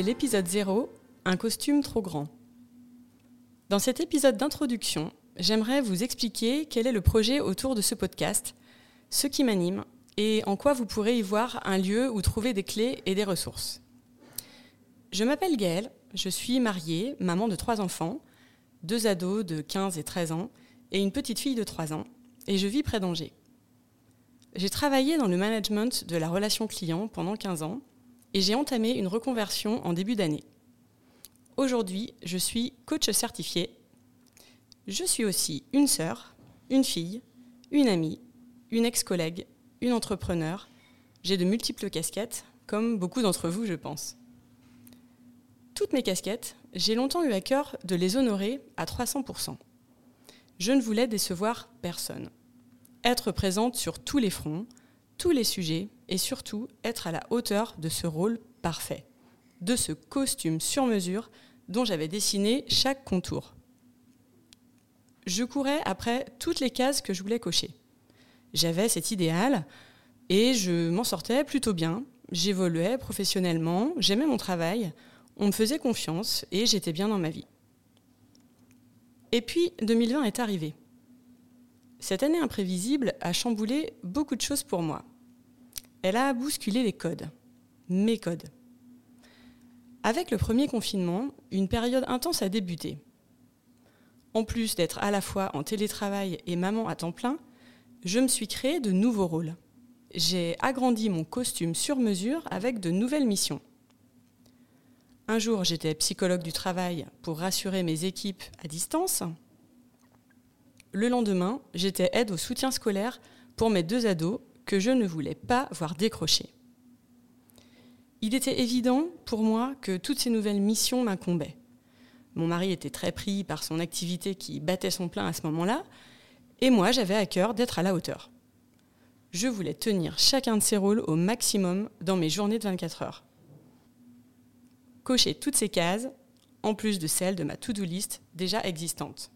L'épisode 0, un costume trop grand. Dans cet épisode d'introduction, j'aimerais vous expliquer quel est le projet autour de ce podcast, ce qui m'anime et en quoi vous pourrez y voir un lieu où trouver des clés et des ressources. Je m'appelle Gaëlle, je suis mariée, maman de trois enfants, deux ados de 15 et 13 ans et une petite fille de 3 ans, et je vis près d'Angers. J'ai travaillé dans le management de la relation client pendant 15 ans et j'ai entamé une reconversion en début d'année. Aujourd'hui, je suis coach certifié. Je suis aussi une sœur, une fille, une amie, une ex-collègue, une entrepreneur. J'ai de multiples casquettes, comme beaucoup d'entre vous, je pense. Toutes mes casquettes, j'ai longtemps eu à cœur de les honorer à 300%. Je ne voulais décevoir personne. Être présente sur tous les fronts, tous les sujets et surtout être à la hauteur de ce rôle parfait, de ce costume sur mesure dont j'avais dessiné chaque contour. Je courais après toutes les cases que je voulais cocher. J'avais cet idéal et je m'en sortais plutôt bien. J'évoluais professionnellement, j'aimais mon travail, on me faisait confiance et j'étais bien dans ma vie. Et puis 2020 est arrivé. Cette année imprévisible a chamboulé beaucoup de choses pour moi elle a bousculé les codes, mes codes. Avec le premier confinement, une période intense a débuté. En plus d'être à la fois en télétravail et maman à temps plein, je me suis créé de nouveaux rôles. J'ai agrandi mon costume sur mesure avec de nouvelles missions. Un jour, j'étais psychologue du travail pour rassurer mes équipes à distance. Le lendemain, j'étais aide au soutien scolaire pour mes deux ados que je ne voulais pas voir décrocher. Il était évident pour moi que toutes ces nouvelles missions m'incombaient. Mon mari était très pris par son activité qui battait son plein à ce moment-là, et moi j'avais à cœur d'être à la hauteur. Je voulais tenir chacun de ces rôles au maximum dans mes journées de 24 heures. Cocher toutes ces cases, en plus de celles de ma to-do list déjà existante.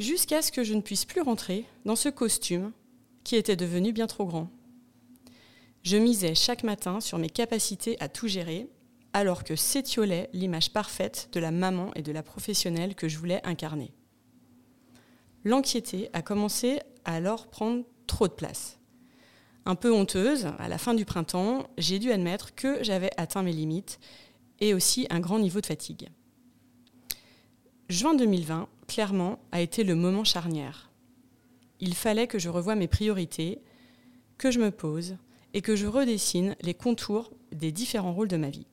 Jusqu'à ce que je ne puisse plus rentrer dans ce costume qui était devenu bien trop grand. Je misais chaque matin sur mes capacités à tout gérer, alors que s'étiolait l'image parfaite de la maman et de la professionnelle que je voulais incarner. L'anxiété a commencé à alors prendre trop de place. Un peu honteuse, à la fin du printemps, j'ai dû admettre que j'avais atteint mes limites et aussi un grand niveau de fatigue. Juin 2020, clairement, a été le moment charnière il fallait que je revoie mes priorités, que je me pose et que je redessine les contours des différents rôles de ma vie.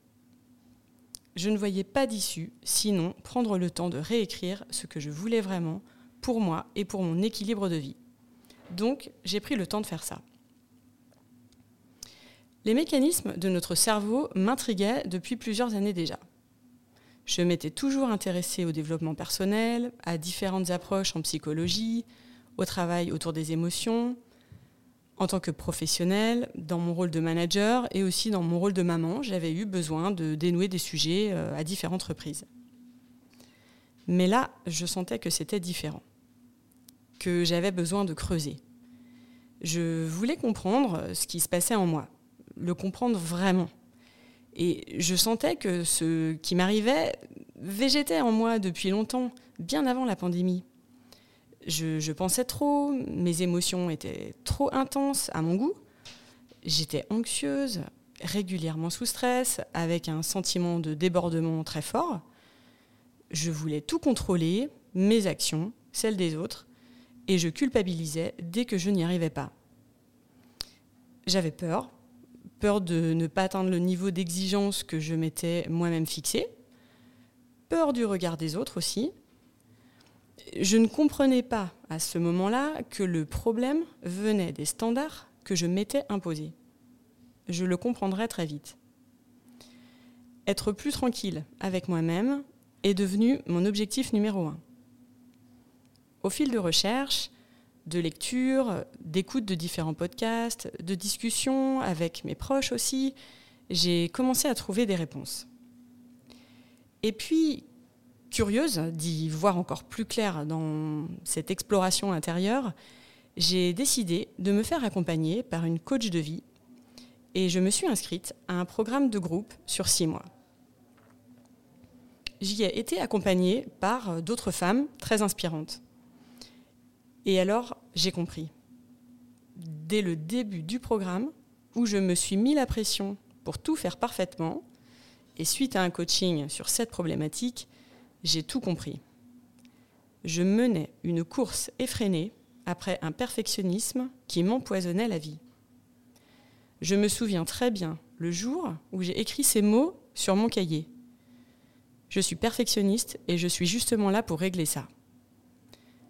Je ne voyais pas d'issue, sinon prendre le temps de réécrire ce que je voulais vraiment pour moi et pour mon équilibre de vie. Donc, j'ai pris le temps de faire ça. Les mécanismes de notre cerveau m'intriguaient depuis plusieurs années déjà. Je m'étais toujours intéressée au développement personnel, à différentes approches en psychologie, au travail autour des émotions, en tant que professionnelle, dans mon rôle de manager et aussi dans mon rôle de maman, j'avais eu besoin de dénouer des sujets euh, à différentes reprises. Mais là, je sentais que c'était différent, que j'avais besoin de creuser. Je voulais comprendre ce qui se passait en moi, le comprendre vraiment. Et je sentais que ce qui m'arrivait végétait en moi depuis longtemps, bien avant la pandémie je, pensais trop, mes émotions étaient trop intenses à mon goût. J'étais anxieuse, régulièrement sous stress, avec un sentiment de débordement très fort. je voulais tout contrôler, mes actions, celles des autres, et je culpabilisais dès que je n'y arrivais pas. J'avais peur, peur de ne pas atteindre le niveau d'exigence que je m'étais moi-même fixé, peur du regard des autres aussi. Je ne comprenais pas à ce moment-là que le problème venait des standards que je m'étais imposés. Je le comprendrai très vite. Être plus tranquille avec moi-même est devenu mon objectif numéro un. Au fil de recherche, de lecture, d'écoute de différents podcasts, de discussions avec mes proches aussi, j'ai commencé à trouver des réponses. Et puis, curieuse d'y voir encore plus clair dans cette exploration intérieure, j'ai décidé de me faire accompagner par une coach de vie et je me suis inscrite à un programme de groupe sur six mois. J'y ai été accompagnée par d'autres femmes très inspirantes. Et alors, j'ai compris. Dès le début du programme, où je me suis mis la pression pour tout faire parfaitement, et suite à un coaching sur cette problématique, j'ai tout compris. Je menais une course effrénée après un perfectionnisme qui m'empoisonnait la vie. Je me souviens très bien le jour où j'ai écrit ces mots sur mon cahier. Je suis perfectionniste et je suis justement là pour régler ça.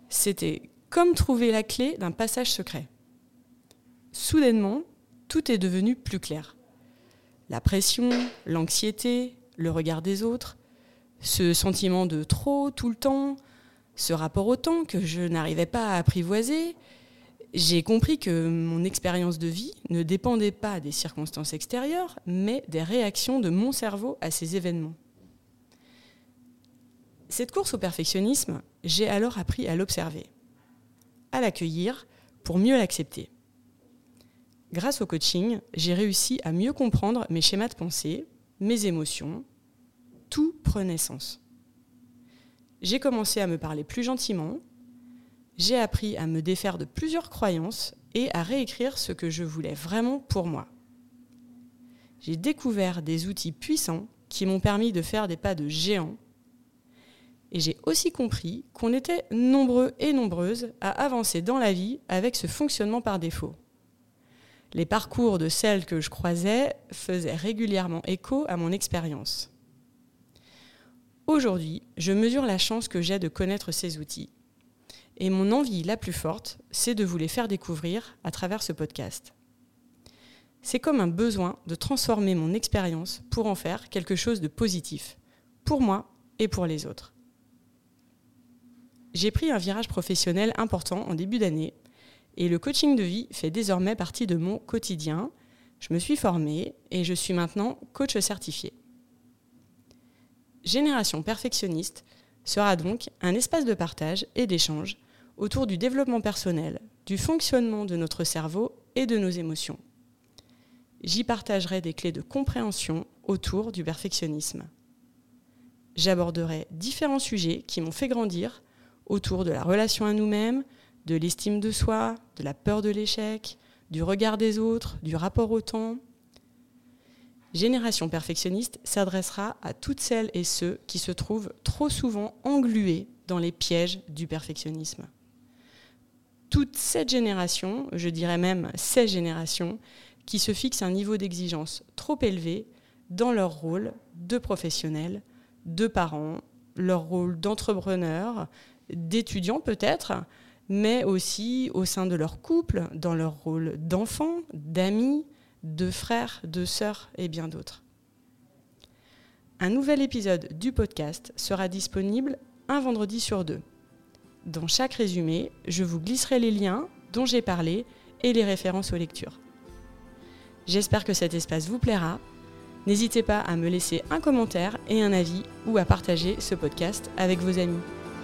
C'était comme trouver la clé d'un passage secret. Soudainement, tout est devenu plus clair. La pression, l'anxiété, le regard des autres, ce sentiment de trop tout le temps, ce rapport au temps que je n'arrivais pas à apprivoiser, j'ai compris que mon expérience de vie ne dépendait pas des circonstances extérieures, mais des réactions de mon cerveau à ces événements. Cette course au perfectionnisme, j'ai alors appris à l'observer à l'accueillir pour mieux l'accepter. Grâce au coaching, j'ai réussi à mieux comprendre mes schémas de pensée, mes émotions. Tout prenait sens. J'ai commencé à me parler plus gentiment, j'ai appris à me défaire de plusieurs croyances et à réécrire ce que je voulais vraiment pour moi. J'ai découvert des outils puissants qui m'ont permis de faire des pas de géant et j'ai aussi compris qu'on était nombreux et nombreuses à avancer dans la vie avec ce fonctionnement par défaut. Les parcours de celles que je croisais faisaient régulièrement écho à mon expérience. Aujourd'hui, je mesure la chance que j'ai de connaître ces outils. Et mon envie la plus forte, c'est de vous les faire découvrir à travers ce podcast. C'est comme un besoin de transformer mon expérience pour en faire quelque chose de positif, pour moi et pour les autres. J'ai pris un virage professionnel important en début d'année et le coaching de vie fait désormais partie de mon quotidien. Je me suis formée et je suis maintenant coach certifié. Génération perfectionniste sera donc un espace de partage et d'échange autour du développement personnel, du fonctionnement de notre cerveau et de nos émotions. J'y partagerai des clés de compréhension autour du perfectionnisme. J'aborderai différents sujets qui m'ont fait grandir autour de la relation à nous-mêmes, de l'estime de soi, de la peur de l'échec, du regard des autres, du rapport au temps. Génération perfectionniste s'adressera à toutes celles et ceux qui se trouvent trop souvent englués dans les pièges du perfectionnisme. Toute cette génération, je dirais même ces générations, qui se fixent un niveau d'exigence trop élevé dans leur rôle de professionnels, de parents, leur rôle d'entrepreneurs, d'étudiants peut-être, mais aussi au sein de leur couple, dans leur rôle d'enfants, d'amis, de frères, de sœurs et bien d'autres. Un nouvel épisode du podcast sera disponible un vendredi sur deux. Dans chaque résumé, je vous glisserai les liens dont j'ai parlé et les références aux lectures. J'espère que cet espace vous plaira. N'hésitez pas à me laisser un commentaire et un avis ou à partager ce podcast avec vos amis.